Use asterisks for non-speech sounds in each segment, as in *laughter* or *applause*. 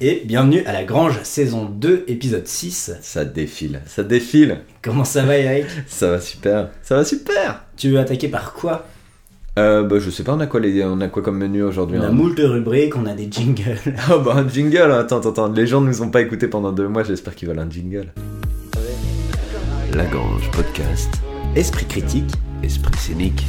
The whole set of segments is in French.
et bienvenue à la Grange saison 2 épisode 6. Ça défile, ça défile. Comment ça va Eric? Ça va super, ça va super. Tu veux attaquer par quoi? Euh, bah, je sais pas, on a quoi, les... on a quoi comme menu aujourd'hui On a hein? moult rubriques, on a des jingles. Ah *laughs* bah un jingle, attends, attends, attends. Les gens ne nous ont pas écoutés pendant deux mois, j'espère qu'ils veulent un jingle. Lagrange Podcast, Esprit critique. Esprit scénique.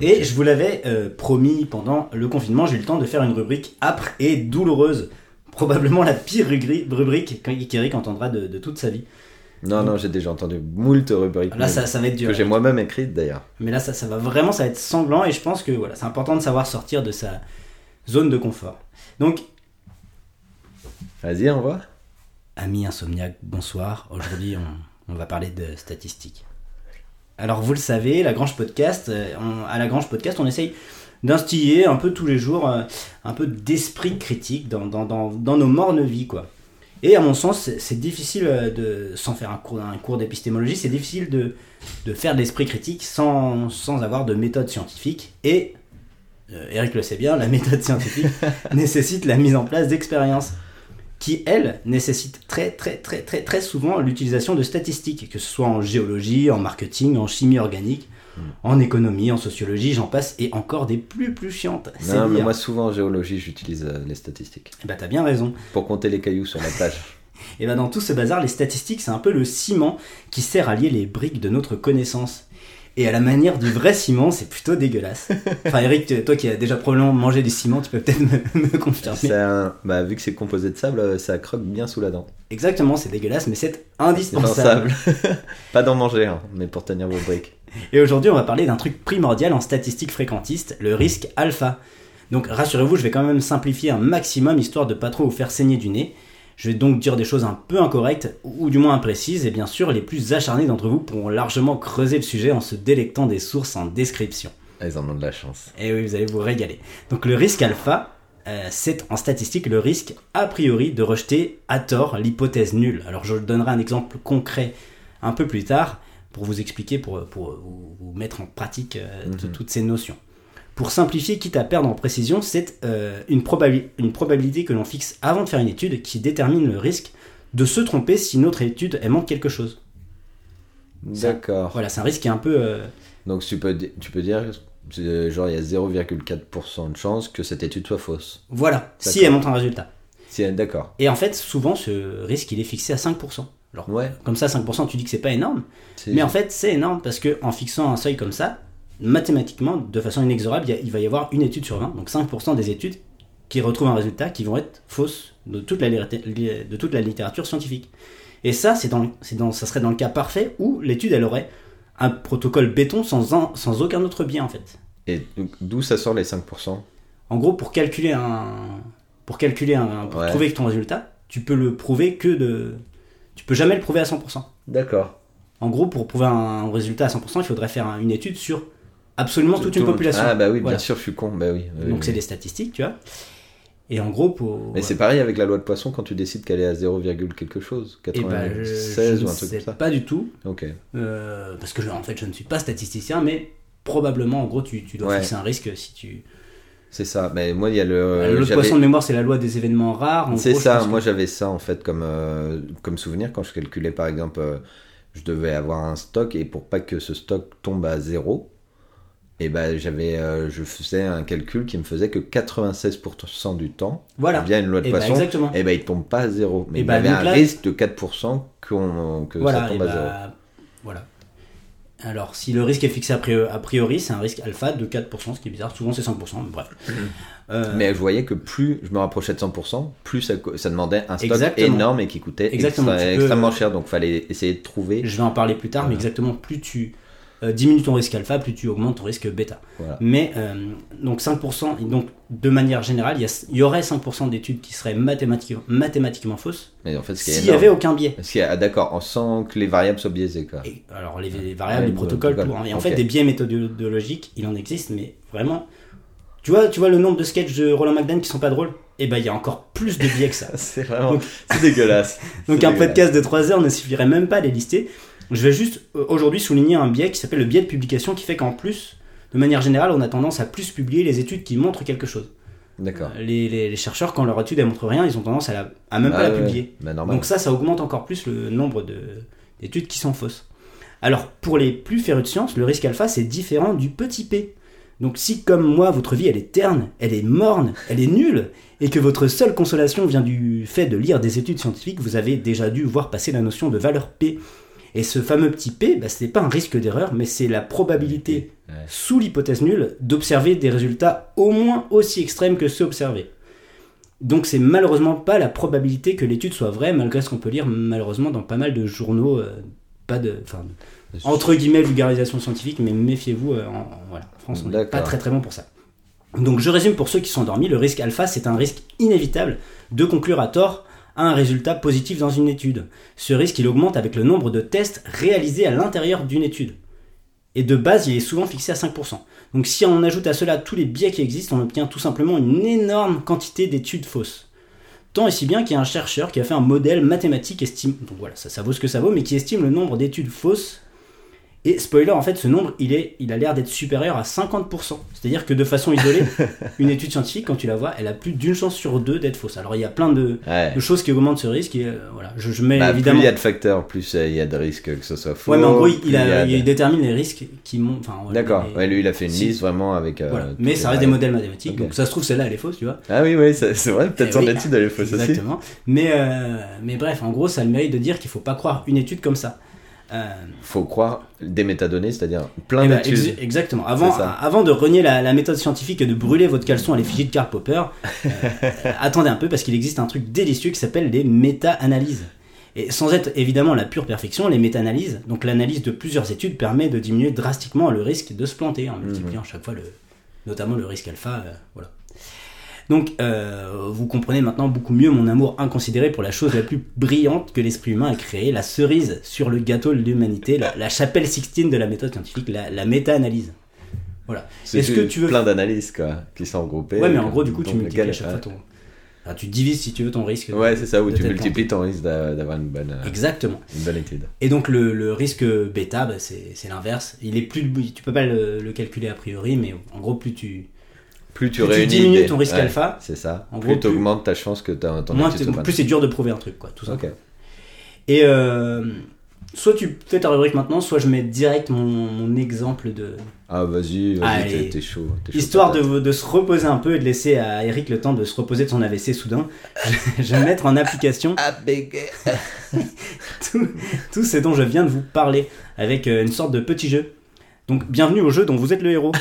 Et je vous l'avais euh, promis pendant le confinement, j'ai eu le temps de faire une rubrique âpre et douloureuse. Probablement la pire rubrique qu'Eric entendra de, de toute sa vie. Non, non, j'ai déjà entendu moult rubriques. Là, ça, ça va être dur. que j'ai moi-même écrites d'ailleurs. Mais là, ça, ça va vraiment, ça va être sanglant et je pense que voilà, c'est important de savoir sortir de sa zone de confort. Donc, Vas-y, on va. Amis insomniaques, bonsoir. Aujourd'hui, on, on va parler de statistiques. Alors, vous le savez, la Grange Podcast, euh, on- à la Grange Podcast, on essaye d'instiller un peu tous les jours euh, un peu d'esprit critique dans, dans, dans, dans nos mornes vies, quoi. Et à mon sens, c'est- difficile euh, de, sans faire un cours, un cours d'épistémologie, c'est difficile de, de faire de l'esprit critique sans, sans avoir de méthode scientifique. Et, euh, Eric le sait bien, la méthode scientifique *laughs* nécessite la mise en place d'expériences qui, elles, nécessitent très très très très très souvent l'utilisation de statistiques, que ce soit en géologie, en marketing, en chimie organique, en économie, en sociologie, j'en passe, et encore des plus plus chiantes. Non, mais moi souvent en géologie, j'utilise euh, les statistiques. Eh ben, t'as bien raison. Pour compter les cailloux sur la plage. *laughs* Et ben dans tout ce bazar, les statistiques, c'est un peu le ciment qui sert à lier les briques de notre connaissance. Et à la manière du vrai ciment, c'est plutôt dégueulasse. *laughs* Enfin, Eric, toi qui as déjà probablement mangé du ciment, tu peux peut-être me, *laughs* me confirmer. Un- Bah, vu que c'est composé de sable, euh, ça croque bien sous la dent. Exactement, c'est dégueulasse, mais c'est indispensable. Indispensable. *laughs* pas d'en manger, hein, mais pour tenir vos briques. Et aujourd'hui, on va parler d'un truc primordial en statistique fréquentiste, le risque alpha. Donc rassurez-vous, je vais quand même simplifier un maximum histoire de pas trop vous faire saigner du nez. Je vais donc dire des choses un peu incorrectes ou du moins imprécises et bien sûr les plus acharnés d'entre vous pourront largement creuser le sujet en se délectant des sources en description. Ah, Ils en ont de la chance. Et oui, vous allez vous régaler. Donc le risque alpha, euh, c'est en statistique le risque a priori de rejeter à tort l'hypothèse nulle. Alors je donnerai un exemple concret un peu plus tard pour vous expliquer, pour, pour vous, mettre en pratique euh, Mhm. toutes ces notions. Pour simplifier, quitte à perdre en précision, c'est euh, une, probabi- une probabilité que l'on fixe avant de faire une étude qui détermine le risque de se tromper si notre étude elle manque quelque chose. D'accord. Voilà, c'est un risque qui est un peu... euh, Donc tu peux, tu peux dire, genre il y a 0,4% de chance que cette étude soit fausse. voilà, si elle montre un résultat. Si, d'accord. Et en fait, souvent, ce risque, il est fixé à 5%. Alors, Ouais. comme ça, 5%, tu dis que c'est pas énorme. Mais en fait, c'est énorme parce que en fixant un seuil comme ça, mathématiquement, de façon inexorable, il, va y avoir une étude sur 20, donc 5% des études qui retrouvent un résultat qui vont être fausses de toute la, litté- de toute la littérature scientifique. Et ça, c'est dans, c'est dans, ça serait dans le cas parfait où l'étude, elle aurait un protocole béton sans, un- sans aucun autre biais, en fait. Et d'où ça sort les 5% En gros, pour calculer un, pour calculer un, pour Ouais. trouver ton résultat, tu peux le prouver que de, tu peux jamais le prouver à 100%. D'accord. En gros, pour prouver un résultat à 100%, il faudrait faire un- une étude sur absolument toute une population. Ah bah oui, Voilà. bien sûr, je suis con. Bah oui. oui, Donc oui. c'est des statistiques, tu vois. Et en gros, pour. Mais c'est pareil avec la loi de Poisson quand tu décides qu'elle est à 0, quelque chose, Eh ben, 96 ou un truc comme ça. pas du tout, Ok. euh, parce que je- en fait, je ne suis pas statisticien, mais probablement, en gros, tu, tu dois Ouais. fixer un risque si tu. C'est ça. Mais moi, il y a le. Euh, le j'avais- poisson de mémoire, c'est la loi des événements rares. C'est ça, moi j'avais ça en fait comme, euh, comme souvenir quand je calculais par exemple, euh, je devais avoir un stock et pour pas que ce stock tombe à zéro, et ben j'avais, euh, je faisais un calcul qui me faisait que 96% du temps, Voilà. via une loi de Eh ben, poisson, exactement. et ben il tombe pas à zéro, mais Eh il ben, y avait donc un là- risque de 4% qu'on- que voilà, ça tombe et à zéro. bah, voilà. Alors, si le risque est fixé a priori, c'est un risque alpha de 4%, ce qui est bizarre. Souvent, c'est 5%, mais bref. Euh, Mais je voyais que plus je me rapprochais de 100%, plus ça, demandait un stock Exactement. énorme et qui coûtait extra- peux- extrêmement cher, donc fallait essayer de trouver. Je vais en parler plus tard, mais exactement, plus tu euh, diminues ton risque alpha, plus tu augmentes ton risque bêta. Voilà. Mais euh, donc 5%, et donc de manière générale, il y, y aurait 5% d'études qui seraient mathématiquement, mathématiquement fausses Mais en fait, s'il n'y avait aucun biais. Ah, d'accord, on sent que les variables sont biaisées quoi. Et, alors les, les variables, Ouais, les protocoles, protocole. tout. Et en fait, des biais méthodologiques, il en existe, mais vraiment. Tu vois, tu vois le nombre de sketchs de Roland McDan qui sont pas drôles? Eh ben, il y a encore plus de biais que ça. *laughs* C'est vraiment. Donc- dégueulasse. *laughs* Donc un dégueulasse. podcast de 3 heures ne suffirait même pas à les lister. Je vais juste euh, aujourd'hui souligner un biais qui s'appelle le biais de publication qui fait qu'en plus, de manière générale, on a tendance à plus publier les études qui montrent quelque chose. D'accord. Euh, Les, les- les chercheurs, quand leur étude ne montre rien, ils ont tendance à, la- à même pas Ah la publier. Bah. Donc ça, ça augmente encore plus le nombre de- d'études qui sont fausses. Alors, pour les plus férus de sciences, le risque alpha, c'est différent du petit p. Donc si, comme moi, votre vie, elle est terne, elle est morne, elle est nulle, et que votre seule consolation vient du fait de lire des études scientifiques, vous avez déjà dû voir passer la notion de valeur p. Et ce fameux petit p, bah, ce n'est pas un risque d'erreur, mais c'est la probabilité, Ouais. sous l'hypothèse nulle, d'observer des résultats au moins aussi extrêmes que ceux observés. Donc c'est malheureusement pas la probabilité que l'étude soit vraie, malgré ce qu'on peut lire malheureusement dans pas mal de journaux, euh, pas de, enfin, entre guillemets vulgarisation scientifique, mais méfiez-vous, euh, en, en- voilà, en France on n'est pas très très bon pour ça. Donc je résume pour ceux qui sont endormis, le risque alpha c'est un risque inévitable de conclure à tort à un résultat positif dans une étude. Ce risque il augmente avec le nombre de tests réalisés à l'intérieur d'une étude. Et de base il est souvent fixé à 5%. Donc si on ajoute à cela tous les biais qui existent, on obtient tout simplement une énorme quantité d'études fausses. Tant et si bien qu'il y a un chercheur qui a fait un modèle mathématique estime, donc voilà, ça, ça vaut ce que ça vaut, mais qui estime le nombre d'études fausses. Et spoiler, en fait, ce nombre, il, est, il a l'air d'être supérieur à 50%. C'est-à-dire que de façon isolée, *laughs* une étude scientifique, quand tu la vois, elle a plus d'une chance sur deux d'être fausse. Alors il y a plein de, Ouais. de choses qui augmentent ce risque. Et, euh, voilà, je, je mets Bah, évidemment. Plus il y a de facteurs, plus euh, il y a de risques que ce soit faux. Ouais, mais en gros, il, plus il a- y a de- il détermine les risques qui montent. D'accord. les- Ouais, lui, il a fait une Si. liste vraiment avec. euh, voilà. Mais ça reste des modèles mathématiques. Donc ça se trouve, celle-là, elle est fausse, tu vois. Ah oui, oui, c'est vrai. Peut-être son oui. étude, elle est fausse aussi. Exactement. Mais, mais bref, en gros, ça a le mérite de dire qu'il faut pas croire une étude comme ça. Euh, Faut croire des métadonnées, c'est-à-dire plein eh ben, ex- exactement. Avant, avant de renier la, la méthode scientifique et de brûler votre caleçon à l'effigie de Karl Popper, euh, *laughs* attendez un peu parce qu'il existe un truc délicieux qui s'appelle les méta-analyses. Et sans être évidemment la pure perfection, les méta-analyses, donc l'analyse de plusieurs études, permet de diminuer drastiquement le risque de se planter en multipliant Mhm. chaque fois le, notamment le risque alpha. euh, voilà. Donc, euh, vous comprenez maintenant beaucoup mieux mon amour inconsidéré pour la chose la plus brillante que l'esprit humain a créée, la cerise sur le gâteau de l'humanité, la, la chapelle sixtine de la méthode scientifique, la, la méta-analyse. Voilà. Est-ce que tu veux- plein d'analyses quoi, qui sont regroupées. Ouais, mais en gros, du coup, tu multiplies à chaque fois ton. Enfin, tu divises si tu veux ton risque. Ouais, c'est ça, où tu multiplies ton risque d'a- d'avoir une bonne, euh, Exactement. une bonne étude. Et donc le, le risque bêta, bah, c'est c'est l'inverse. Il est plus, tu peux pas le, le calculer a priori, mais en gros, plus tu, Plus tu Plus tu diminues ton risque ouais, alpha, C'est ça. en plus tu augmentes ta chance que ta- ton moins plus c'est dur de prouver un truc, quoi. Tout ça. Et euh, soit tu fais ta rubrique maintenant, soit je mets direct mon, mon exemple de. Ah, vas-y, vas-y, t'es- chaud. Histoire de, de se reposer un peu et de laisser à Eric le temps de se reposer de son AVC soudain, je, vais mettre en application *laughs* Ah, tout, tout ce dont je viens de vous parler avec euh, une sorte de petit jeu. Donc bienvenue au jeu dont vous êtes le héros.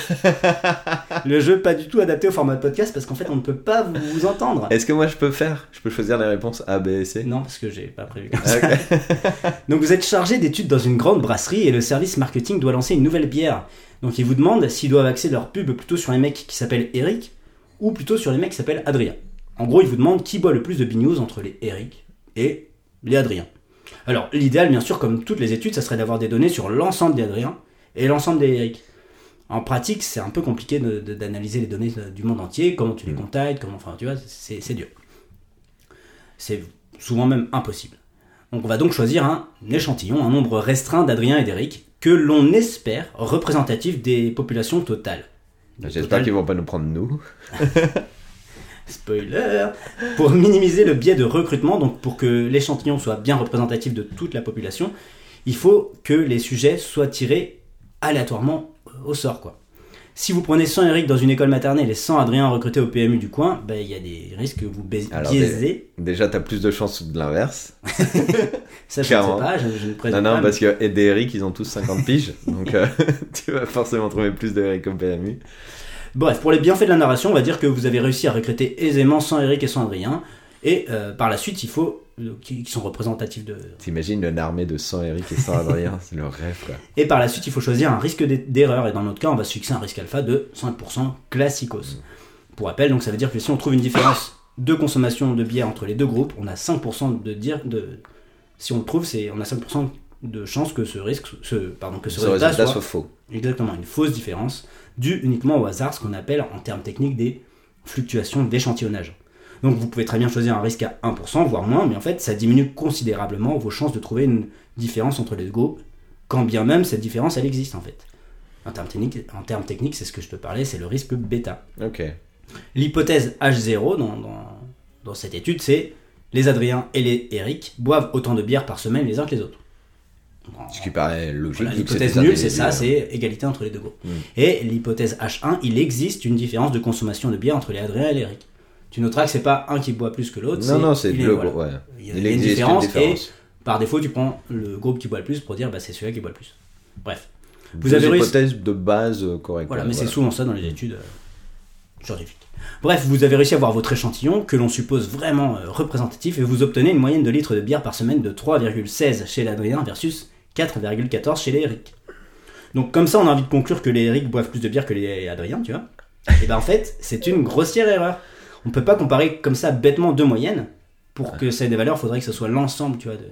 *laughs* le jeu pas du tout adapté au format de podcast parce qu'en fait on ne peut pas vous, vous entendre. Est-ce que moi je peux faire? Je peux choisir les réponses A, B et C? Non parce que j'ai pas prévu. Ah, ok. *laughs* *laughs* Donc vous êtes chargé d'études dans une grande brasserie et le service marketing doit lancer une nouvelle bière. Donc ils vous demandent s'ils doivent axer leur pub plutôt sur les mecs qui s'appellent Eric ou plutôt sur les mecs qui s'appellent Adrien. En gros ils vous demandent qui boit le plus de bignews entre les Eric et les Adrien. Alors l'idéal bien sûr comme toutes les études ça serait d'avoir des données sur l'ensemble des Adrien et l'ensemble des Eric. En pratique c'est un peu compliqué d'analyser les données de- du monde entier, comment tu les Mm. contactes, comment enfin tu vois c'est dur. C'est souvent même impossible. Donc on va donc choisir un échantillon, un nombre restreint d'Adrien et d'Eric, que l'on espère représentatif des populations totales. J'espère Total- qu'ils vont pas nous prendre nous. *laughs* Spoiler Pour minimiser le biais de recrutement, donc pour que l'échantillon soit bien représentatif de toute la population, il faut que les sujets soient tirés aléatoirement euh, au sort. quoi. Si vous prenez 100 Eric dans une école maternelle et 100 Adrien recrutés au PMU du coin, ben, il y a des risques que vous Alors, biaisez. Déjà, t'as plus de chances de l'inverse. *laughs* Ça, je ne sais pas, je, je ne Non, présente non, pas. parce que et des Eric, ils ont tous 50 piges. donc, euh, *laughs* tu vas forcément trouver plus de Eric au PMU. Bref, pour les bienfaits de la narration, on va dire que vous avez réussi à recruter aisément 100 Eric et 100 Adrien. Et euh, par la suite, il faut. euh, qui, qui sont représentatifs de. T'imagines une armée de 100 Eric et 100 Adrien *laughs* C'est le rêve, quoi. Et par la suite, il faut choisir un risque d'e- d'erreur. Et dans notre cas, on va se fixer un risque alpha de 5% classicos. Pour rappel, donc ça veut dire que si on trouve une différence de consommation de bière entre les deux groupes, on a 5% de dire. De, si on le trouve, c'est on a 5% de chance que ce risque, ce, pardon, que ce, Ce résultat, résultat soit soit faux. Exactement, une fausse différence due uniquement au hasard, ce qu'on appelle en termes techniques des fluctuations d'échantillonnage. Donc vous pouvez très bien choisir un risque à 1%, voire moins, mais en fait ça diminue considérablement vos chances de trouver une différence entre les deux groupes quand bien même cette différence elle existe en fait. En termes techniques, c'est ce que je te parlais, c'est le risque bêta. Ok. L'hypothèse H0 dans, dans, dans cette étude, c'est les Adriens et les Eric boivent autant de bière par semaine les uns que les autres. Ce qui paraît logique. L'hypothèse nulle, c'est ça, c'est égalité entre les deux groupes. Mm. Et l'hypothèse H1, il existe une différence de consommation de bière entre les Adriens et les Eric. Tu noteras que c'est pas un qui boit plus que l'autre. Non, non, c'est le voilà. ouais. Il y a Il une différence, différence. et par défaut, tu prends le groupe qui boit le plus pour dire bah, c'est celui-là qui boit le plus. Bref. Vous Deux avez hypothèses de base euh, correctes. Voilà, mais c'est souvent ça dans les études euh, scientifiques. Bref, vous avez réussi à avoir votre échantillon que l'on suppose vraiment euh, représentatif et vous obtenez une moyenne de litres de bière par semaine de 3,16 chez l'Adrien versus 4,14 chez les Eric. Donc comme ça, on a envie de conclure que les Eric boivent plus de bière que les Adriens, tu vois. Et ben en fait, c'est une grossière erreur. On peut pas comparer comme ça bêtement deux moyennes. Pour que ça ait des valeurs, il faudrait que ce soit l'ensemble, tu vois, de...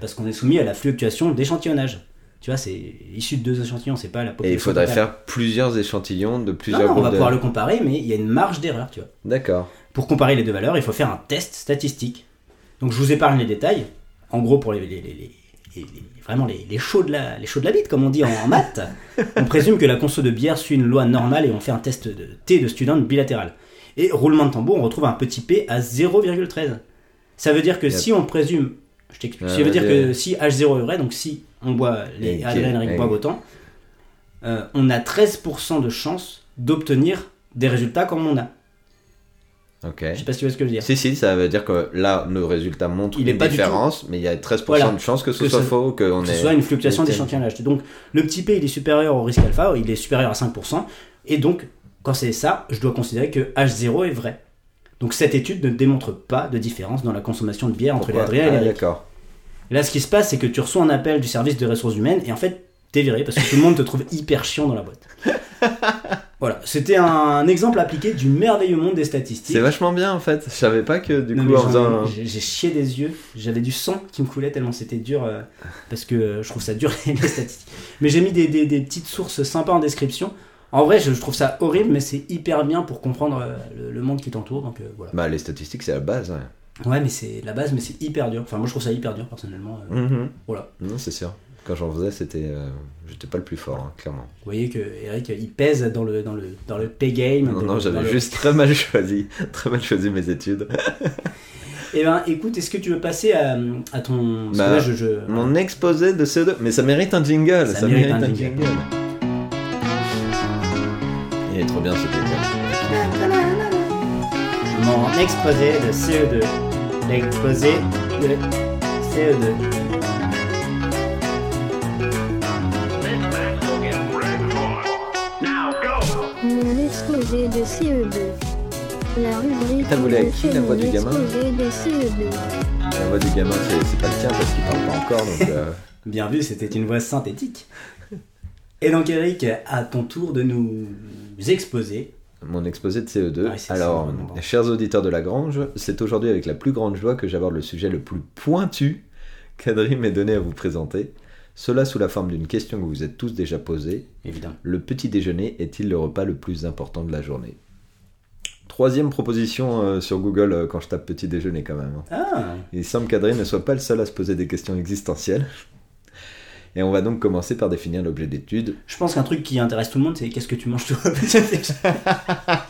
Parce qu'on est soumis à la fluctuation d'échantillonnage. Tu vois, c'est issu de deux échantillons, c'est pas la population. Et il faudrait totale. faire plusieurs échantillons de plusieurs non, on groupes va de... pouvoir le comparer, mais il y a une marge d'erreur, tu vois. D'accord. Pour comparer les deux valeurs, il faut faire un test statistique. Donc je vous épargne les détails. En gros, pour les, les- vraiment les, les chauds de la, les chauds de la bite, comme on dit en, en maths, *laughs* on présume que la conso de bière suit une loi normale et on fait un test de T de student bilatéral. Et roulement de tambour, on retrouve un petit p à 0,13. Ça veut dire que Yep. si on présume, je t'explique, ça veut dire que si H0 est vrai, donc si on boit les Adrien et- boivent autant, euh, on a 13% de chance d'obtenir des résultats comme on a. Ok. Je sais pas si tu vois ce que je veux dire. Si, si, ça veut dire que là, nos résultats montrent Il une pas différence, mais il y a 13% Voilà. de chances que ce Que soit faux, que ait... ce soit une fluctuation d'échantillonnage. Donc le petit p il est supérieur au risque alpha, il est supérieur à 5%, et donc quand c'est ça, je dois considérer que H0 est vrai. Donc cette étude ne démontre pas de différence dans la consommation de bière entre les et les Ah, d'accord. Là ce qui se passe c'est que tu reçois un appel du service de ressources humaines et en fait t'es viré parce que tout le monde te trouve hyper chiant dans la boîte. *laughs* voilà, c'était un exemple appliqué du merveilleux monde des statistiques. C'est vachement bien, en fait. Je savais pas que, du Non, coup, en faisant... j'ai j'ai chié des yeux, j'avais du sang qui me coulait tellement c'était dur, euh, parce que euh, je trouve ça dur *laughs* les statistiques. Mais j'ai mis des, des- des petites sources sympas en description. En vrai, je, je trouve ça horrible, mais c'est hyper bien pour comprendre euh, le, le monde qui t'entoure. Donc euh, voilà. Bah, les statistiques, c'est la base, ouais. Ouais, mais c'est la base, mais c'est hyper dur. Enfin, moi je trouve ça hyper dur personnellement. euh, Mhm. Voilà. Non, c'est sûr. Quand j'en faisais, c'était... J'étais pas le plus fort, hein, clairement. Vous voyez que Eric il pèse dans le, dans le, dans le pay game. Non, non, j'avais le- juste très mal choisi. *laughs* Très mal choisi mes études. Eh ben, écoute, est-ce que tu veux passer à, à ton. Bah, là, je, je- Mon exposé de CO2... Mais ça mérite un jingle. Ça Ça, mérite mérite, un un jingle. jingle. Bien. Mon exposé de CO2. L'exposé de CO2. Mon exposé de CE2. La rubrique T'as volé à qui, la voix du gamin de CE2. La voix du gamin, c'est c'est pas le tien parce qu'il parle pas encore, donc... euh, *laughs* Bien vu, c'était une voix synthétique. Et donc, Eric, à ton tour de nous exposer. Mon exposé de CO2. Ouais, c'est Alors, ça, chers auditeurs de la Grange, c'est aujourd'hui avec la plus grande joie que j'aborde le sujet le plus pointu qu'Adrien m'ait donné à vous présenter. Cela sous la forme d'une question que vous êtes tous déjà posée. Évidemment. Le petit déjeuner est-il le repas le plus important de la journée? Troisième proposition euh, sur Google euh, quand je tape petit déjeuner quand même. hein. Ah, Il semble qu'Adrien ne soit pas le seul à se poser des questions existentielles. Et on va donc commencer par définir l'objet d'étude. je pense qu'un truc qui intéresse tout le monde, c'est qu'est-ce que tu manges toi *laughs* *laughs*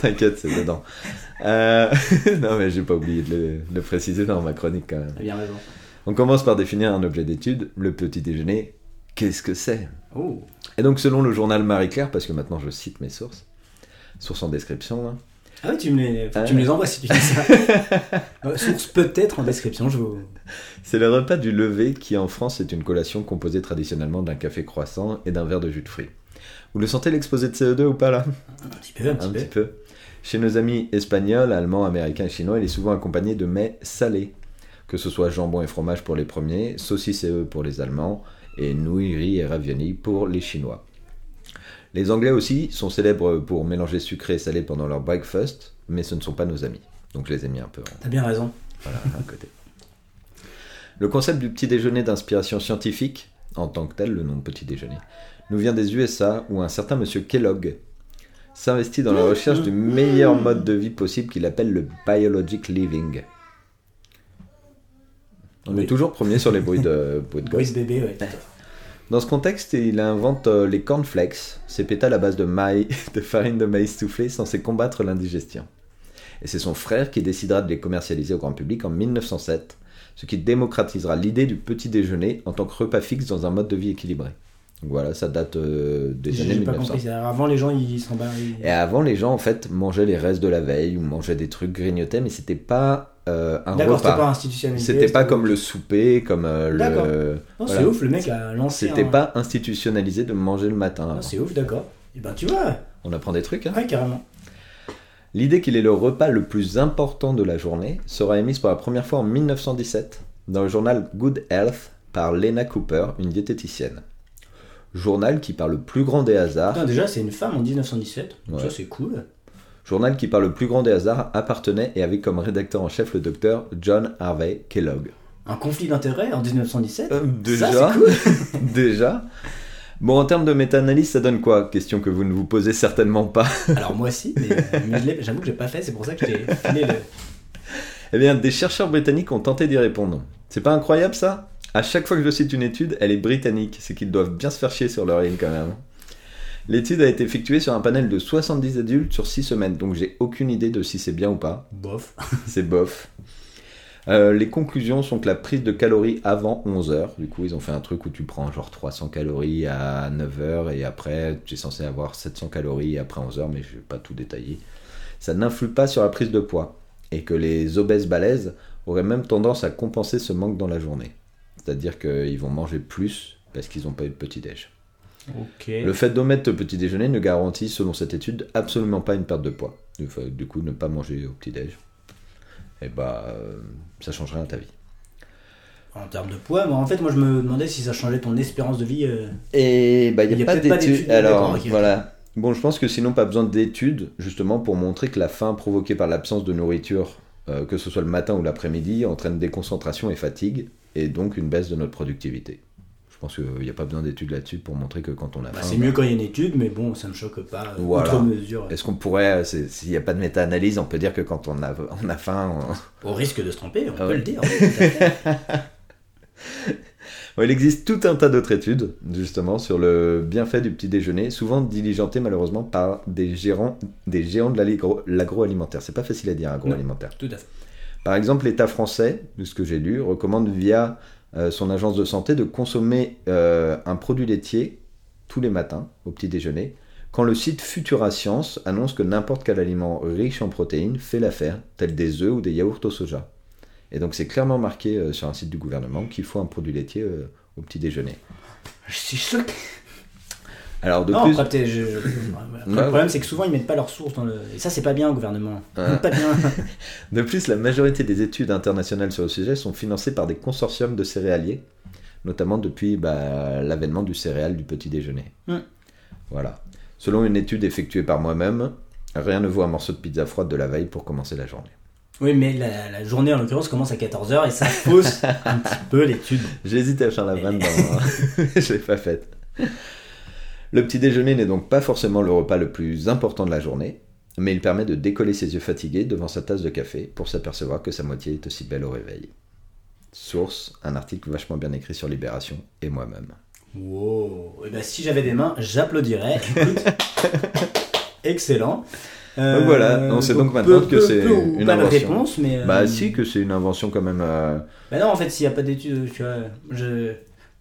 T'inquiète, c'est dedans. Euh, *laughs* non mais j'ai pas oublié de le, de le préciser dans ma chronique quand même. T'as bien raison. On commence par définir un objet d'étude, le petit déjeuner. Qu'est-ce que c'est? Oh, Et donc selon le journal Marie-Claire, parce que maintenant je cite mes sources, sources en description, là, ah oui, tu me les, faut que tu me les envoies si tu dis ça. *laughs* Euh, Source peut-être en description, je vous. c'est le repas du lever qui en France est une collation composée traditionnellement d'un café croissant et d'un verre de jus de fruits. Vous le sentez l'exposé de CO2 ou pas là? Un petit peu, un petit Un peu. petit peu. Chez nos amis espagnols, allemands, américains et chinois, il est souvent accompagné de mets salés, que ce soit jambon et fromage pour les premiers, saucisses et œufs pour les Allemands, et nouilles, riz et ravioli pour les Chinois. Les Anglais aussi sont célèbres pour mélanger sucré et salé pendant leur breakfast, mais ce ne sont pas nos amis. Donc je les ai mis un peu en- T'as bien raison. voilà, à côté. Le concept du petit déjeuner d'inspiration scientifique, en tant que tel, le nom de petit déjeuner, nous vient des USA où un certain monsieur Kellogg s'investit dans la recherche du meilleur mode de vie possible qu'il appelle le biologic living. On Oui. est toujours premier sur les bruits de, bruits de gosse. bébé, ouais. Dans ce contexte, il invente euh, les cornflakes, ces pétales à base de, maïs, *laughs* de farine de maïs soufflé censés combattre l'indigestion. Et c'est son frère qui décidera de les commercialiser au grand public en 1907, ce qui démocratisera l'idée du petit déjeuner en tant que repas fixe dans un mode de vie équilibré. Donc voilà, ça date euh, des J'ai années j'ai pas 1900. compris. Avant, les gens, ils s'en ils- Et avant, les gens en fait mangeaient les restes de la veille ou mangeaient des trucs grignotaient, mais c'était pas euh, un D'accord, c'était pas institutionnalisé. C'était pas comme le souper, comme euh, D'accord. le. Non, c'est ouf, le mec a lancé. C'était un- pas institutionnalisé de manger le matin. Ah, c'est ouf, d'accord. Et ben, tu vois, On apprend des trucs. Hein ouais, carrément. L'idée qu'il est le repas le plus important de la journée sera émise pour la première fois en 1917 dans le journal Good Health par Lena Cooper, une diététicienne. Journal qui, par le plus grand des hasards, Putain, déjà, c'est une femme en 1917. donc Ouais. Ça, c'est cool. journal qui, par le plus grand des hasards, appartenait et avait comme rédacteur en chef le docteur John Harvey Kellogg. Un conflit d'intérêts en 1917 Euh, déjà, cool. *laughs* déjà. Bon, en termes de méta-analyse, ça donne quoi? Question que vous ne vous posez certainement pas. *laughs* Alors, moi aussi, mais, j'avoue que j'ai pas fait, c'est pour ça que je t'ai filé le. Eh bien, des chercheurs britanniques ont tenté d'y répondre. C'est pas incroyable ça? À chaque fois que je cite une étude, elle est britannique, c'est qu'ils doivent bien se faire chier sur leur île quand même. L'étude a été effectuée sur un panel de 70 adultes sur 6 semaines, donc j'ai aucune idée de si c'est bien ou pas. Bof. *laughs* C'est bof. Euh, les conclusions sont que la prise de calories avant 11h, du coup ils ont fait un truc où tu prends genre 300 calories à 9h et après tu es censé avoir 700 calories après 11h, mais je vais pas tout détailler. Ça n'influe pas sur la prise de poids et que les obèses balèzes auraient même tendance à compenser ce manque dans la journée. C'est-à-dire qu'ils vont manger plus parce qu'ils n'ont pas eu de petit-déj. Le fait d'omettre le petit déjeuner ne garantit, selon cette étude, absolument pas une perte de poids. Du coup, ne pas manger au petit-déj, et bah, euh, ça change rien à ta vie. En termes de poids, mais en fait, moi, je me demandais si ça changeait ton espérance de vie. euh, Et bah, il n'y a a, pas d'études. Alors, voilà. Bon, je pense que sinon, pas besoin d'études, justement, pour montrer que la faim provoquée par l'absence de nourriture, euh, que ce soit le matin ou l'après-midi, entraîne déconcentration et fatigue, et donc une baisse de notre productivité. Je pense qu'il n'y a pas besoin d'études là-dessus pour montrer que quand on a bah, faim. c'est mieux quand il y a une étude, mais bon, ça me choque pas. euh, Voilà. Outre mesure. Est-ce qu'on pourrait, c'est- s'il n'y a pas de méta-analyse, on peut dire que quand on a, on a faim, on- Au risque de se tromper, on Ah peut le dire. *laughs* Bon, il existe tout un tas d'autres études, justement, sur le bienfait du petit déjeuner, souvent diligentées malheureusement par des gérants, des géants de l'agro- l'agroalimentaire. C'est pas facile à dire agroalimentaire. Tout à fait. Par exemple, l'État français, de ce que j'ai lu, recommande via euh, son agence de santé de consommer euh, un produit laitier tous les matins au petit déjeuner, quand le site Futura Science annonce que n'importe quel aliment riche en protéines fait l'affaire, tel des œufs ou des yaourts au soja. Et donc c'est clairement marqué euh, sur un site du gouvernement qu'il faut un produit laitier euh, au petit déjeuner. Je suis choqué. Alors de non, plus, après, peut-être, je- je- après, Ouais. le problème, c'est que souvent, ils mettent pas leurs sources dans le. Et ça, c'est pas bien, au gouvernement. *laughs* Pas bien. *laughs* de plus, la majorité des études internationales sur le sujet sont financées par des consortiums de céréaliers, notamment depuis bah, l'avènement du céréal du petit déjeuner. Mm. Voilà. Selon une étude effectuée par moi-même, rien ne vaut un morceau de pizza froide de la veille pour commencer la journée. Oui, mais la, la journée, en l'occurrence, commence à 14h et ça fausse *laughs* un petit peu l'étude. J'ai hésité à faire la vanne, dans... *laughs* *laughs* je l'ai pas faite. Le petit déjeuner n'est donc pas forcément le repas le plus important de la journée, mais il permet de décoller ses yeux fatigués devant sa tasse de café pour s'apercevoir que sa moitié est aussi belle au réveil. Source, un article vachement bien écrit sur Libération et moi-même. Wow. Et ben, si j'avais des mains, j'applaudirais. Écoute. Excellent. Euh, voilà, on sait donc maintenant que c'est une pas de invention. réponse, mais. euh, Bah si que c'est une invention quand même. euh, Bah non, en fait, s'il n'y a pas d'études, tu vois. Je...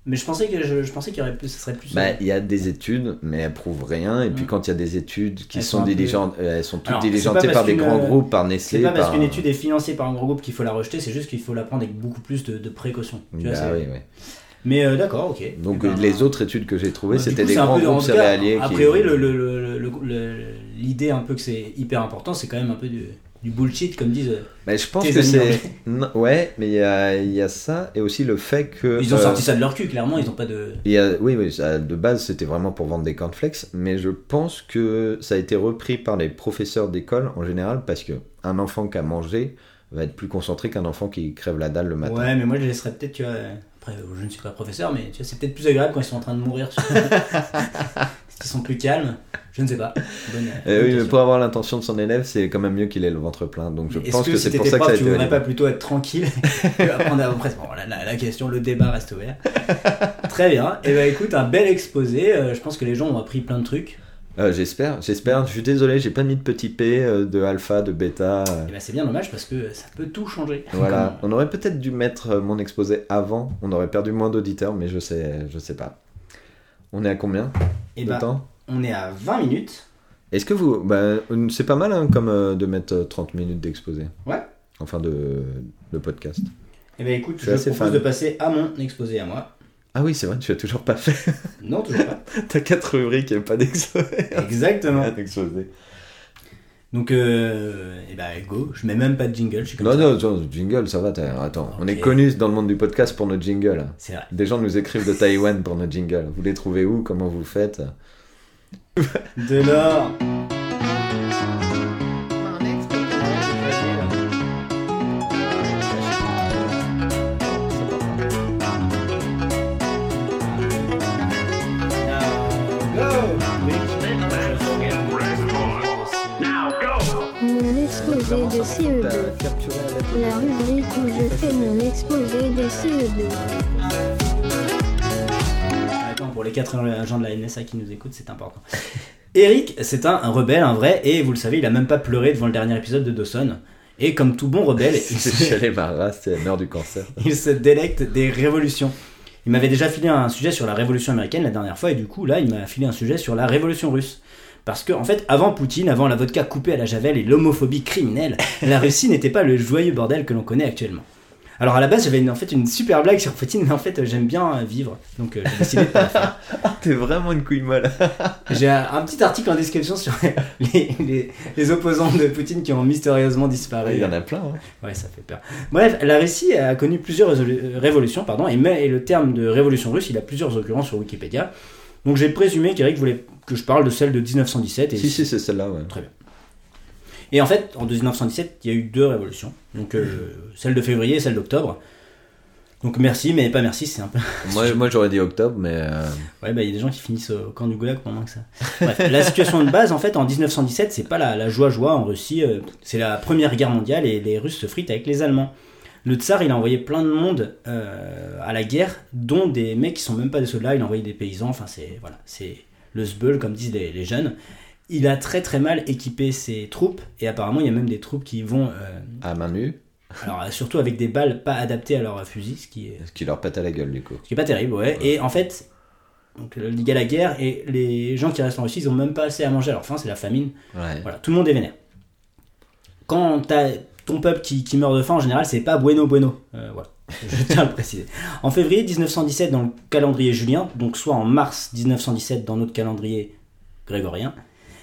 Mais je pensais que je, je pensais qu'il y aurait plus, ça serait plus. Bah, il y a des études, mais elles prouvent rien. Et puis Mm. quand il y a des études qui Elles sont, sont peu- diligentes, euh, elles sont toutes Alors, c'est diligentées par des grands euh, groupes, par c'est Nestlé, pas parce par. qu'une étude est financée par un gros groupe qu'il faut la rejeter, c'est juste qu'il faut la prendre avec beaucoup plus de, de précautions. Tu vois, Bah c'est- oui, oui. Mais euh, d'accord, ok. Donc Eh ben, les autres études que j'ai trouvées, c'était des grands groupes céréaliers. A priori, le- l'idée un peu que c'est hyper important, c'est quand même un peu du, du bullshit, comme disent. euh, Mais je pense que c'est. *laughs* Ouais, mais il y a, il y a ça et aussi le fait que. Ils ont euh, sorti ça de leur cul, clairement, ils ont pas de. il y a- oui, oui, ça, de base c'était vraiment pour vendre des cornflakes, mais je pense que ça a été repris par les professeurs d'école en général parce que un enfant qui a mangé va être plus concentré qu'un enfant qui crève la dalle le matin. Ouais, mais moi je laisserais peut-être, tu vois. Après, euh, je ne suis pas professeur, mais tu vois, c'est peut-être plus agréable quand ils sont en train de mourir. Qu'ils *laughs* sont plus calmes. Je ne sais pas. Bonne- Eh bonne oui, mais pour avoir l'intention de son élève, c'est quand même mieux qu'il ait le ventre plein. Donc je pense que, que, si c'est pour ça que ça a tu été voudrais pas plutôt être tranquille *laughs* que apprendre à presque. Bon, la, la- la question, le débat reste ouvert. Très bien. Et ben écoute, un bel exposé. Euh, je pense que les gens ont appris plein de trucs. Euh, j'espère, j'espère. Je suis désolé, j'ai pas mis de petit p, euh, de alpha, de bêta. euh, Et ben c'est bien dommage parce que ça peut tout changer. *laughs* Voilà, on aurait peut-être dû mettre mon exposé avant. On aurait perdu moins d'auditeurs, mais je sais, je sais pas. On est à combien Et de ben temps? on est à 20 minutes. Est-ce que vous, bah, c'est pas mal hein, comme de mettre euh, 30 minutes d'exposé. Ouais. Enfin de, de podcast. Et ben écoute, Je propose fan. de passer à mon exposé à moi. Ah oui, c'est vrai, tu as toujours pas fait. Non, toujours pas. *laughs* T'as quatre rubriques et pas d'exposé. Exactement. Donc, euh, et ben go. Je mets même pas de jingle. Je suis comme Non, ça. non, non, jingle, ça va. Attends, on est connus dans le monde du podcast pour notre jingle. C'est vrai. Des gens nous écrivent de Taïwan pour notre jingle. Vous les trouvez où? Comment vous faites? De l'or. CE2. La rubrique où je fais mon exposé de E CE2. Attends, pour les quatre agents de la NSA qui nous écoutent, c'est important. *laughs* Eric, c'est un, un rebelle, un vrai, et vous le savez, il a même pas pleuré devant le dernier épisode de Dawson. Et comme tout bon rebelle, *laughs* il se, chialé ma race, c'est la mort du cancer. *laughs* il se délecte des révolutions. Il m'avait déjà filé un sujet sur la révolution américaine la dernière fois, et du coup, là, il m'a filé un sujet sur la révolution russe. Parce que, en fait, avant Poutine, avant la vodka coupée à la javel et l'homophobie criminelle, la Russie n'était pas le joyeux bordel que l'on connaît actuellement. Alors à la base, j'avais une- en fait une super blague sur Poutine, mais en fait, j'aime bien euh, vivre, donc euh, j'ai décidé de pas la faire. *laughs* T'es vraiment une couille molle. *laughs* J'ai un, un petit article en description sur les, les- les opposants de Poutine qui ont mystérieusement disparu. Il y en a plein. hein. Ouais, ça fait peur. Bref, la Russie a connu plusieurs euh, révolutions, pardon, et, et le terme de révolution russe, il a plusieurs occurrences sur Wikipédia. Donc j'ai présumé qu'Eric voulait que je parle de celle de 1917. Et, Si, si, c'est celle-là, ouais. et en fait, en 1917, il y a eu deux révolutions. Donc euh, celle de février et celle d'octobre. Donc merci, mais pas merci, c'est un peu... *laughs* Moi, moi j'aurais dit octobre, mais. euh, Ouais, bah il y a des gens qui finissent au camp du Goulag pour moins que ça. Bref, la situation de base, en fait, en 1917, c'est pas la, la joie-joie en Russie. euh, c'est la première guerre mondiale et les Russes se fritent avec les Allemands. Le tsar, il a envoyé plein de monde euh, à la guerre, dont des mecs qui sont même pas des soldats. Il a envoyé des paysans. Enfin, c'est voilà, c'est le sbeul, comme disent les, les jeunes. Il a très très mal équipé ses troupes et apparemment il y a même des troupes qui vont, euh, à main nue, alors euh, surtout avec des balles pas adaptées à leur fusil, ce qui est ce qui leur pète à la gueule, du coup. ce qui est pas terrible, ouais. Et en fait, donc, il y a la guerre et les gens qui restent en Russie, ils ont même pas assez à manger à leur faim, c'est la famine. Ouais. Voilà, tout le monde est vénère. Quand t'as ton peuple qui, qui meurt de faim, en général, c'est pas bueno bueno. Euh, voilà, je *laughs* tiens à le préciser. En février 1917, dans le calendrier julien, donc soit en mars 1917 dans notre calendrier grégorien,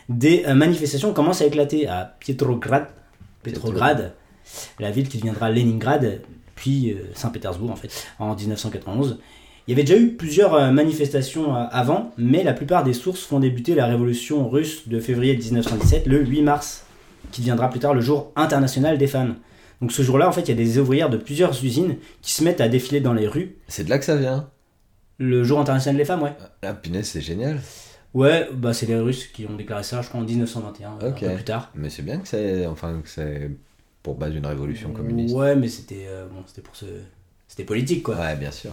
des euh, manifestations commencent à éclater à Pietrograd, Petrograd, la ville qui deviendra Leningrad, puis euh, Saint-Pétersbourg en fait, en 1991. Il y avait déjà eu plusieurs manifestations avant, mais la plupart des sources font débuter la révolution russe de février 1917 le 8 mars, qui deviendra plus tard le jour international des femmes. Donc ce jour-là, en fait, il y a des ouvrières de plusieurs usines qui se mettent à défiler dans les rues. C'est de là que ça vient. Le jour international des femmes, ouais. Ah, punaise, c'est génial. Ouais, bah c'est les Russes qui ont déclaré ça, je crois, en 1921, un Ok. peu plus tard. Mais c'est bien que c'est. Enfin, que c'est pour base d'une révolution communiste. Ouais, mais c'était euh, bon, c'était pour ce... C'était politique, quoi. Ouais, bien sûr.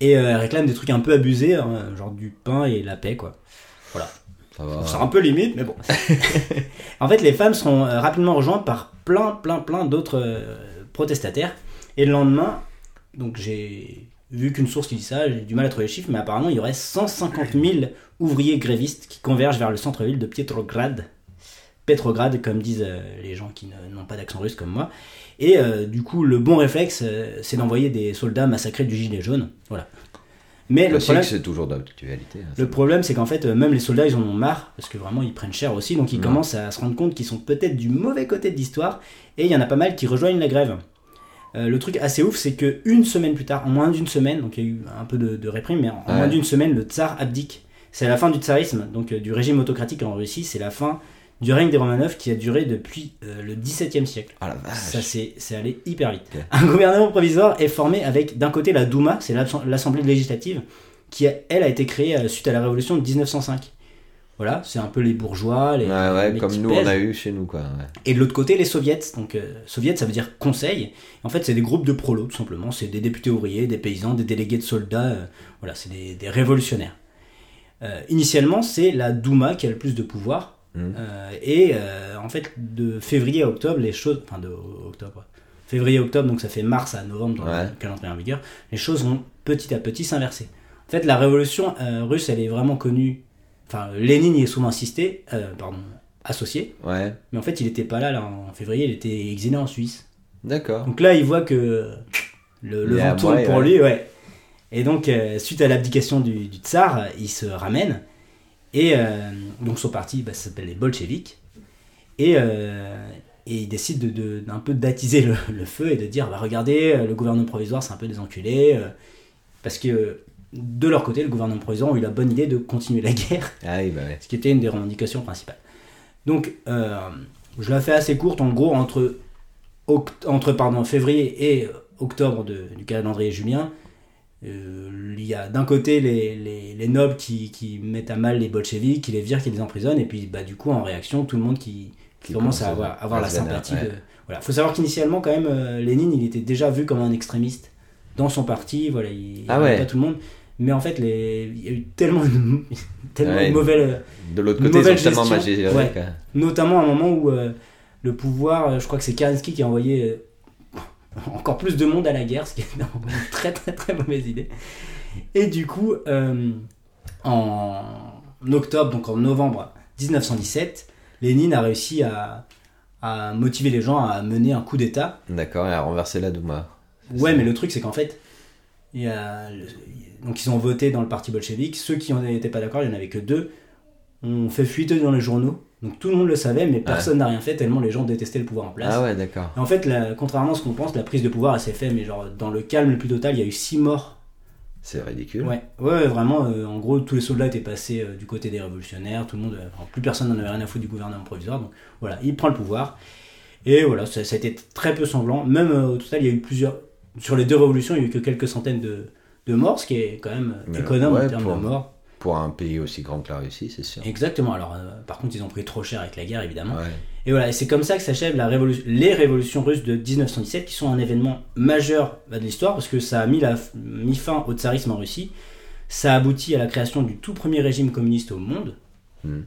Et euh, elle réclame des trucs un peu abusés, hein, genre du pain et la paix, quoi. Voilà. Ça va. C'est un peu limite, mais bon. *laughs* en fait, les femmes seront euh, rapidement rejointes par plein, plein, plein d'autres euh, protestataires. Et le lendemain, donc j'ai vu qu'une source qui dit ça, j'ai du mal à trouver les chiffres, mais apparemment il y aurait 150 000 ouvriers grévistes qui convergent vers le centre-ville de Pietrograd. Petrograd, comme disent euh, les gens qui n'ont pas d'accent russe comme moi. Et euh, du coup, le bon réflexe, c'est d'envoyer des soldats massacrés du gilet jaune. Voilà. Mais le problème, c'est toujours d'actualité. hein, le problème, c'est qu'en fait, euh, même les soldats, ils en ont marre, parce que vraiment, ils prennent cher aussi, donc ils Ouais. commencent à se rendre compte qu'ils sont peut-être du mauvais côté de l'histoire, et il y en a pas mal qui rejoignent la grève. Euh, le truc assez ouf, c'est que une semaine plus tard, en moins d'une semaine, donc il y a eu un peu de, de réprime, mais en, en Ouais. moins d'une semaine, le tsar abdique. C'est la fin du tsarisme, donc euh, du régime autocratique en Russie, c'est la fin du règne des Romanov qui a duré depuis euh, le XVIIe siècle. Ah la vache. Ça c'est allé hyper vite. Un gouvernement provisoire est formé avec d'un côté la Douma, c'est l'Assem- l'Assemblée législative, qui a- elle a été créée euh, suite à la révolution de 1905. Voilà, c'est un peu les bourgeois, les, Ouais, ouais, les comme nous pèsent. on a eu chez nous quoi. ouais. Et de l'autre côté, les soviets. Donc, euh, soviets, ça veut dire conseil. En fait, c'est des groupes de prolos, tout simplement. C'est des députés ouvriers, des paysans, des délégués de soldats. euh, voilà, c'est des, des révolutionnaires. Initialement, c'est la Douma qui a le plus de pouvoir. Mhm. Euh, et euh, en fait, de février à octobre, les choses. Enfin, de octobre. ouais. Février à octobre, donc ça fait mars à novembre dans Ouais. le calendrier en vigueur. Les choses vont petit à petit s'inverser. En fait, la révolution euh, russe, elle est vraiment connue. Enfin, Lénine y est souvent insisté, euh, pardon, associé. Ouais, Mais en fait, il n'était pas là, là en février, il était exilé en Suisse. d'accord. Donc là, il voit que le, vent tourne pour ouais. lui, ouais. Et donc, euh, suite à l'abdication du, du tsar, il se ramène. Et euh, donc, son parti bah, s'appelle les bolcheviks. Et, euh, et il décide de, de- d'un peu d'attiser le, le feu et de dire bah, regardez, euh, le gouvernement provisoire, c'est un peu des enculés. parce que de leur côté, le gouvernement provisoire ont eu la bonne idée de continuer la *laughs* guerre Ah oui, bah ouais. ce qui était une des revendications principales. Donc, euh, je la fais assez courte, en gros, entre, oct- entre pardon, février et octobre de- du calendrier julien, il y a d'un côté les, les- les nobles qui, qui mettent à mal les bolcheviks, qui les virent, qui les emprisonnent, et puis bah, du coup, en réaction, tout le monde qui, qui Qui commence à avoir, la sympathie. ouais. de... Voilà. faut savoir qu'initialement, quand même, euh, Lénine, il était déjà vu comme un extrémiste dans son parti, voilà, il, Ah ouais. pas tout le monde. Mais en fait, les... il y a eu tellement de, *laughs* tellement Ouais. de mauvais De l'autre côté, ils sont tellement. Notamment à un moment où euh, le pouvoir, euh, je crois que c'est Kerensky qui a envoyé euh, *laughs* encore plus de monde à la guerre, ce qui est une *laughs* très très très mauvaise idée. Et du coup, euh, en octobre, donc en novembre 1917, Lénine a réussi à, à motiver les gens à mener un coup d'État. D'accord, et à renverser la Douma. Ouais, mais le truc c'est qu'en fait, il y a donc ils ont voté dans le parti bolchevique. Ceux qui n'étaient pas d'accord, il n'y en avait que deux. On fait fuiter dans les journaux. Donc tout le monde le savait, mais personne n'a rien fait tellement les gens détestaient le pouvoir en place. Ah ouais, d'accord. En fait, la- contrairement à ce qu'on pense, la prise de pouvoir, elle s'est faite, mais genre dans le calme le plus total, il y a eu six morts. C'est ridicule. Ouais, ouais, vraiment. euh, en gros, tous les soldats étaient passés euh, du côté des révolutionnaires. Tout le monde, euh, plus personne n'en avait rien à foutre du gouvernement provisoire. Donc voilà, il prend le pouvoir. Et voilà, ça, ça a été très peu sanglant. Même au total, il y a eu plusieurs. Sur les deux révolutions, il y a eu que quelques centaines de, de morts, ce qui est quand même économe ouais, en termes pour- de morts. Pour un pays aussi grand que la Russie, c'est sûr. Exactement. Alors, euh, par contre, ils ont pris trop cher avec la guerre, évidemment. Ouais. Et voilà, c'est comme ça que s'achèvent révolu- les révolutions russes de 1917, qui sont un événement majeur bah, de l'histoire, parce que ça a mis, la, mis fin au tsarisme en Russie, ça a abouti à la création du tout premier régime communiste au monde, Mhm.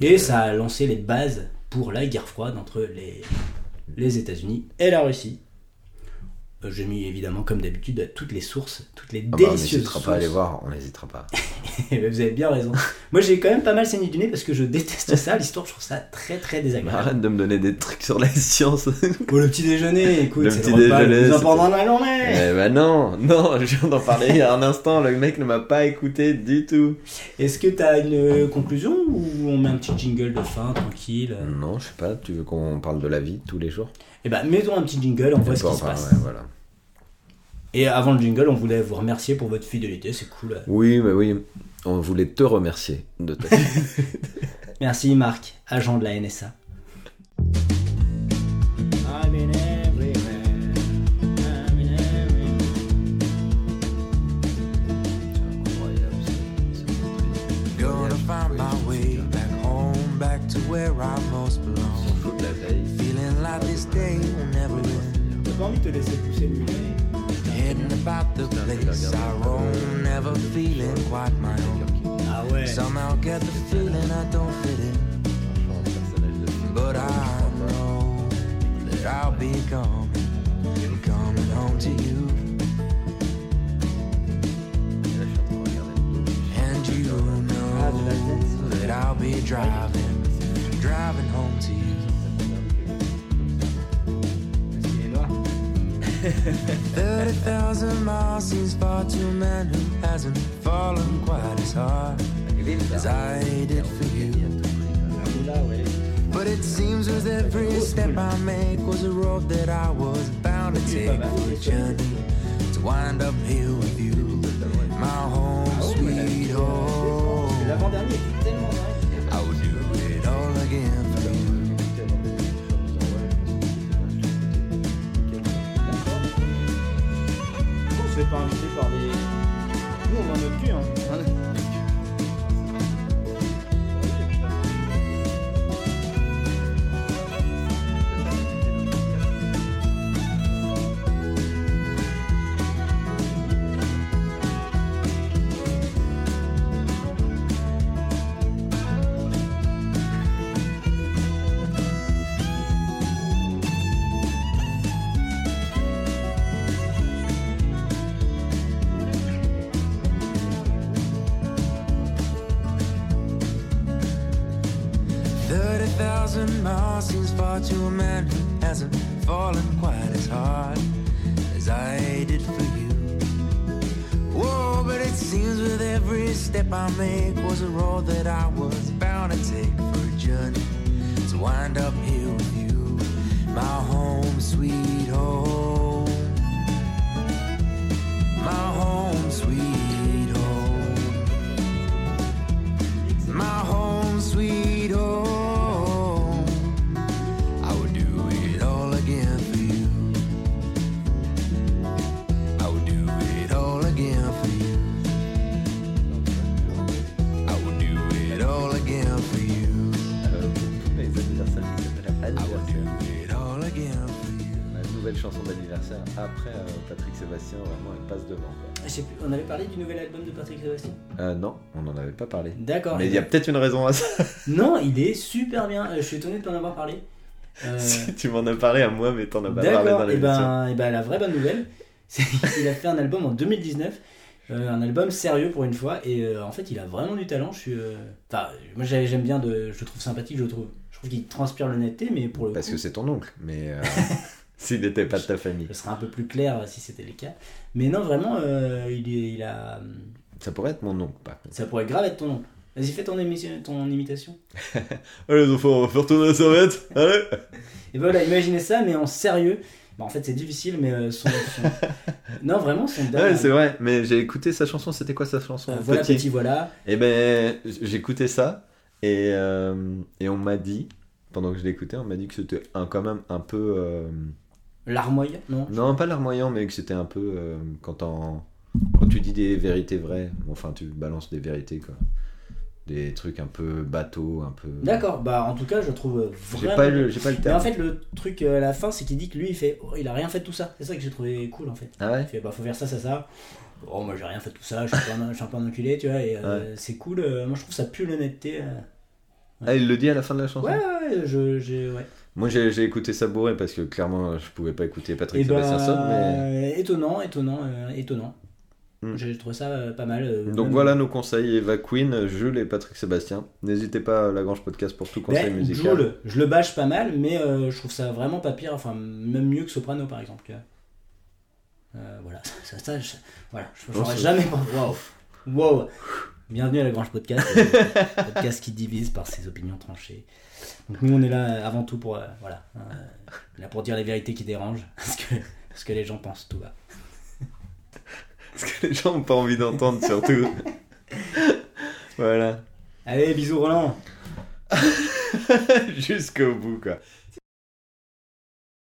et ça a lancé les bases pour la guerre froide entre les, les États-Unis et la Russie. Euh, J'ai mis évidemment, comme d'habitude, toutes les sources, toutes les Ah bah, on délicieuses n'hésitera sources. pas à aller voir, on n'hésitera pas. *laughs* Eh ben, Vous avez bien raison. Moi, j'ai quand même pas mal saigné du nez parce que je déteste *laughs* ça. L'histoire, je trouve ça très très désagréable. Arrête de me donner des trucs sur la science. *laughs* Pour le petit déjeuner, écoute, c'est le repas déjeuner, le plus important de la journée. Eh ben non, non, je viens d'en parler il y a un instant, le mec ne m'a pas écouté du tout. Est-ce que t'as une euh, conclusion ou on met un petit jingle de fin, tranquille? Non, je sais pas, tu veux qu'on parle de la vie tous les jours? Eh ben, mettons un petit jingle, on voit ce qui se passe. ouais, voilà. Et avant le jingle, on voulait vous remercier pour votre fidélité, c'est cool. Oui, mais oui, on voulait te remercier de ta *laughs* Merci Marc, agent de la NSA. J'ai pas envie de te laisser pousser le mulet. Heading about the place I roam, never feeling quite my own. Somehow get the feeling I don't fit in, but I know that I'll be coming, coming home to you. And you know that I'll be driving, driving home to you. 30,000 miles seems far to a man who hasn't fallen quite as hard as I did for you. But it seems with every step I make was a road that I was bound to take for a journey to wind up here with you, my home sweet home. Fait pas inviter par des. 30,000 miles seems far to a man who hasn't fallen quite as hard as I did for you. Whoa, but it seems with every step I make was a road that I was bound to take for a journey. To wind up here with you, my home, sweet home, my home, sweet home, my home, La nouvelle chanson d'anniversaire après euh, Patrick Sébastien, vraiment elle passe devant. Quoi. Plus, on avait parlé du nouvel album de Patrick Sébastien? Euh, non, on n'en avait pas parlé. D'accord. Mais il y a peut-être une raison à ça. *laughs* Non, il est super bien. Euh, Je suis étonné de pas en avoir parlé. Euh, *laughs* Si tu m'en as parlé à moi, mais t'en as pas parlé dans et l'émission. ben, et ben la vraie bonne nouvelle, *laughs* c'est qu'il a fait un album en 2019, euh, un album sérieux pour une fois, et euh, en fait il a vraiment du talent. Je suis, euh, enfin, moi j'ai- j'aime bien, de, je le trouve sympathique, je le trouve, je trouve qu'il transpire l'honnêteté, mais pour le Parce coup, que c'est ton oncle, mais s'il n'était pas de ta famille. ce serait un peu plus clair si c'était le cas. Mais non, vraiment, euh, il, a, Ça pourrait être mon oncle, contre. ça pourrait grave être ton nom. Vas-y, fais ton, émission, ton imitation. *laughs* Allez les enfants, on va faire tourner la serviette. *laughs* Allez Et ben voilà, imaginez ça, mais en sérieux. En fait, c'est difficile, mais euh, son, son- *laughs* non, vraiment, son Ouais, c'est vrai, mais j'ai écouté sa chanson, c'était quoi sa chanson Euh, voilà, Petit? petit, voilà. Eh ben, j'écoutais ça et, euh, et on m'a dit, pendant que je l'écoutais, on m'a dit que c'était un, quand même un peu. Larmoyant, non non, pas larmoyant, mais que c'était un peu. euh, quand, en- quand tu dis des vérités vraies, enfin, tu balances des vérités, quoi. Des trucs un peu bateaux, un peu. D'accord, bah en tout cas, je trouve euh, J'ai vraiment. pas, le- j'ai pas le Mais terme. en fait, le truc euh, à la fin, c'est qu'il dit que lui, il fait. oh, il a rien fait de tout ça. C'est ça que j'ai trouvé cool en fait. Ah ouais Il fait, bah faut faire ça, ça, ça. Oh, moi j'ai rien fait de tout ça, je suis un peu un, je suis un peu un enculé, tu vois, et euh, c'est cool. moi je trouve ça pue l'honnêteté. euh. Ah, il le dit à la fin de la chanson Ouais, ouais, ouais, je, j'ai. Ouais. Moi, j'ai écouté ça bourré parce que clairement, je pouvais pas écouter Patrick Et bah, Sébastien Saul, mais. étonnant, étonnant, euh, étonnant. Hmm. J'ai trouvé ça euh, pas mal. euh, Donc même- voilà nos conseils Eva Queen, Jules et Patrick Sébastien. N'hésitez pas à Lagrange Podcast pour tout conseil Ben, musical. Jul, je le bâche pas mal, mais euh, je trouve ça vraiment pas pire, enfin même mieux que Soprano par exemple. tu vois. Euh, voilà, *laughs* ça, ça, je, voilà, je c'est- jamais. Waouh, waouh. Bienvenue à la Grange Podcast, *laughs* podcast qui divise par ses opinions tranchées. Donc nous on est là avant tout pour euh, voilà, euh, là pour dire les vérités qui dérangent, *laughs* parce que que les gens pensent tout bas. *laughs* Parce que les gens ont pas envie d'entendre surtout. *laughs* voilà. Allez, bisous Roland. Jusqu'au bout quoi.